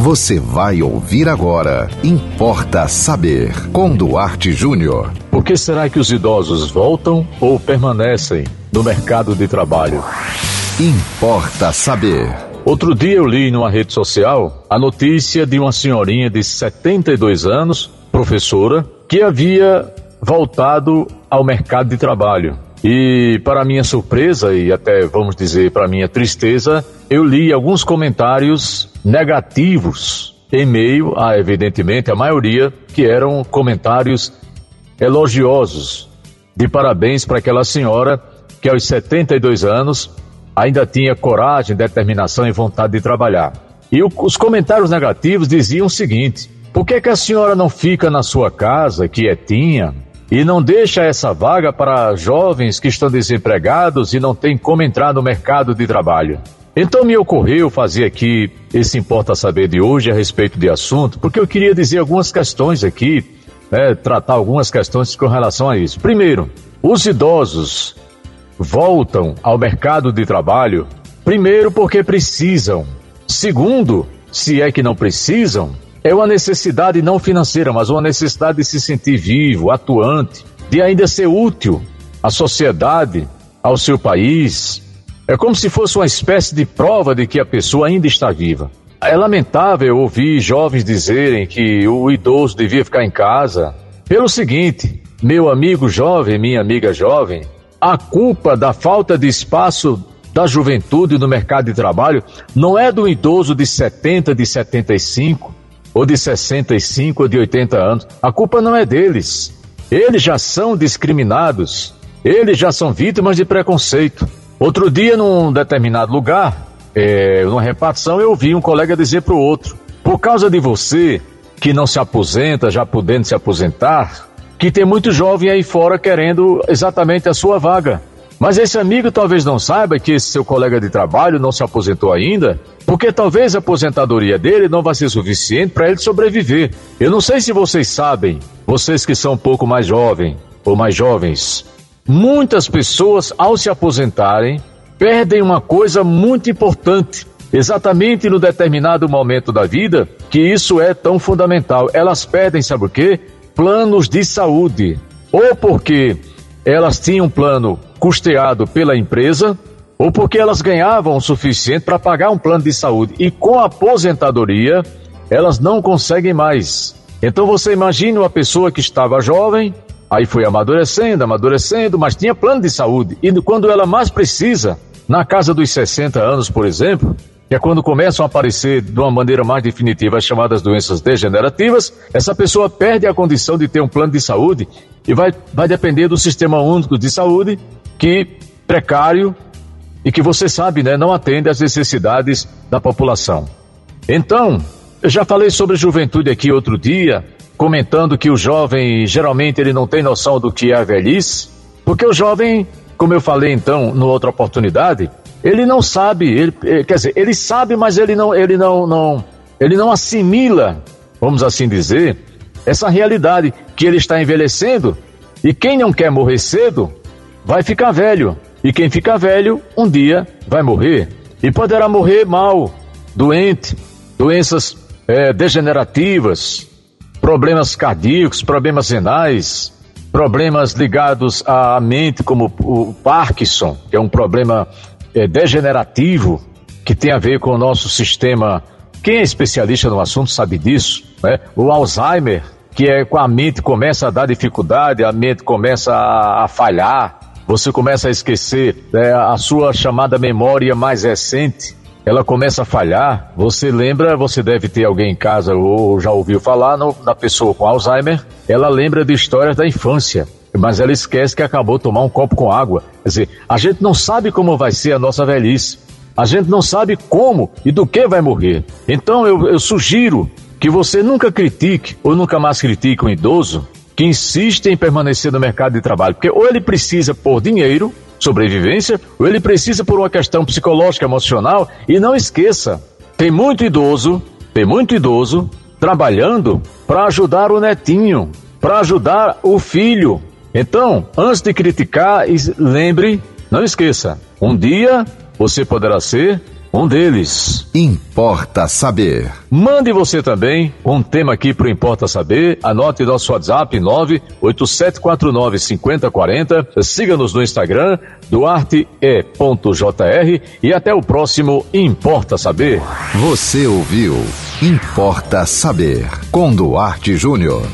Você vai ouvir agora. Importa saber. Com Duarte Júnior. Por que será que os idosos voltam ou permanecem no mercado de trabalho? Importa saber. Outro dia eu li numa rede social a notícia de uma senhorinha de 72 anos, professora, que havia voltado ao mercado de trabalho. E para minha surpresa e até vamos dizer para minha tristeza, eu li alguns comentários negativos em meio a, evidentemente, a maioria que eram comentários elogiosos de parabéns para aquela senhora que aos 72 anos ainda tinha coragem, determinação e vontade de trabalhar. E o, os comentários negativos diziam o seguinte: por que, que a senhora não fica na sua casa, quietinha, e não deixa essa vaga para jovens que estão desempregados e não têm como entrar no mercado de trabalho? Então me ocorreu fazer aqui esse Importa Saber de hoje a respeito de assunto, porque eu queria dizer algumas questões aqui, né, tratar algumas questões com relação a isso. Primeiro, os idosos voltam ao mercado de trabalho, primeiro porque precisam. Segundo, se é que não precisam, é uma necessidade não financeira, mas uma necessidade de se sentir vivo, atuante, de ainda ser útil à sociedade, ao seu país. É como se fosse uma espécie de prova de que a pessoa ainda está viva. É lamentável ouvir jovens dizerem que o idoso devia ficar em casa. Pelo seguinte, meu amigo jovem, minha amiga jovem, a culpa da falta de espaço da juventude no mercado de trabalho não é do idoso de 70, de 75, ou de 65 ou de 80 anos. A culpa não é deles. Eles já são discriminados. Eles já são vítimas de preconceito. Outro dia, num determinado lugar, é, numa repartição, eu ouvi um colega dizer para o outro: por causa de você que não se aposenta, já podendo se aposentar, que tem muito jovem aí fora querendo exatamente a sua vaga. Mas esse amigo talvez não saiba que esse seu colega de trabalho não se aposentou ainda, porque talvez a aposentadoria dele não vai ser suficiente para ele sobreviver. Eu não sei se vocês sabem, vocês que são um pouco mais jovens ou mais jovens, muitas pessoas ao se aposentarem perdem uma coisa muito importante, exatamente no determinado momento da vida, que isso é tão fundamental. Elas perdem, sabe o quê? Planos de saúde. Ou porque elas tinham um plano custeado pela empresa ou porque elas ganhavam o suficiente para pagar um plano de saúde e com a aposentadoria elas não conseguem mais. Então você imagina uma pessoa que estava jovem, aí foi amadurecendo, amadurecendo, mas tinha plano de saúde e quando ela mais precisa, na casa dos 60 anos, por exemplo, que é quando começam a aparecer de uma maneira mais definitiva as chamadas doenças degenerativas, essa pessoa perde a condição de ter um plano de saúde e vai, vai depender do sistema único de saúde, que precário e que você sabe, né, não atende às necessidades da população. Então, eu já falei sobre juventude aqui outro dia, comentando que o jovem geralmente ele não tem noção do que é a velhice, porque o jovem, como eu falei então, numa outra oportunidade, ele não sabe, ele, eh, quer dizer, ele sabe, mas ele não, ele não, não, ele não assimila, vamos assim dizer, essa realidade que ele está envelhecendo e quem não quer morrer cedo vai ficar velho e quem fica velho um dia vai morrer e poderá morrer mal, doente, doenças é, degenerativas, problemas cardíacos, problemas renais, problemas ligados à mente como o Parkinson, que é um problema é, degenerativo que tem a ver com o nosso sistema. Quem é especialista no assunto sabe disso, né? O Alzheimer, que é com a mente começa a dar dificuldade, a mente começa a, a falhar, você começa a esquecer né, a sua chamada memória mais recente, ela começa a falhar. Você lembra, você deve ter alguém em casa ou já ouviu falar no, na pessoa com Alzheimer, ela lembra de histórias da infância mas ela esquece que acabou de tomar um copo com água. Quer dizer, a gente não sabe como vai ser a nossa velhice. A gente não sabe como e do que vai morrer. Então eu, eu sugiro que você nunca critique ou nunca mais critique um idoso que insiste em permanecer no mercado de trabalho, porque ou ele precisa por dinheiro, sobrevivência, ou ele precisa por uma questão psicológica, emocional, e não esqueça, tem muito idoso, tem muito idoso trabalhando para ajudar o netinho, para ajudar o filho, então, antes de criticar, lembre, não esqueça, um dia você poderá ser um deles. Importa saber. Mande você também um tema aqui para o Importa Saber. Anote nosso WhatsApp 987495040. Siga-nos no Instagram, duarte.e.jr e até o próximo Importa Saber. Você ouviu Importa Saber com Duarte Júnior.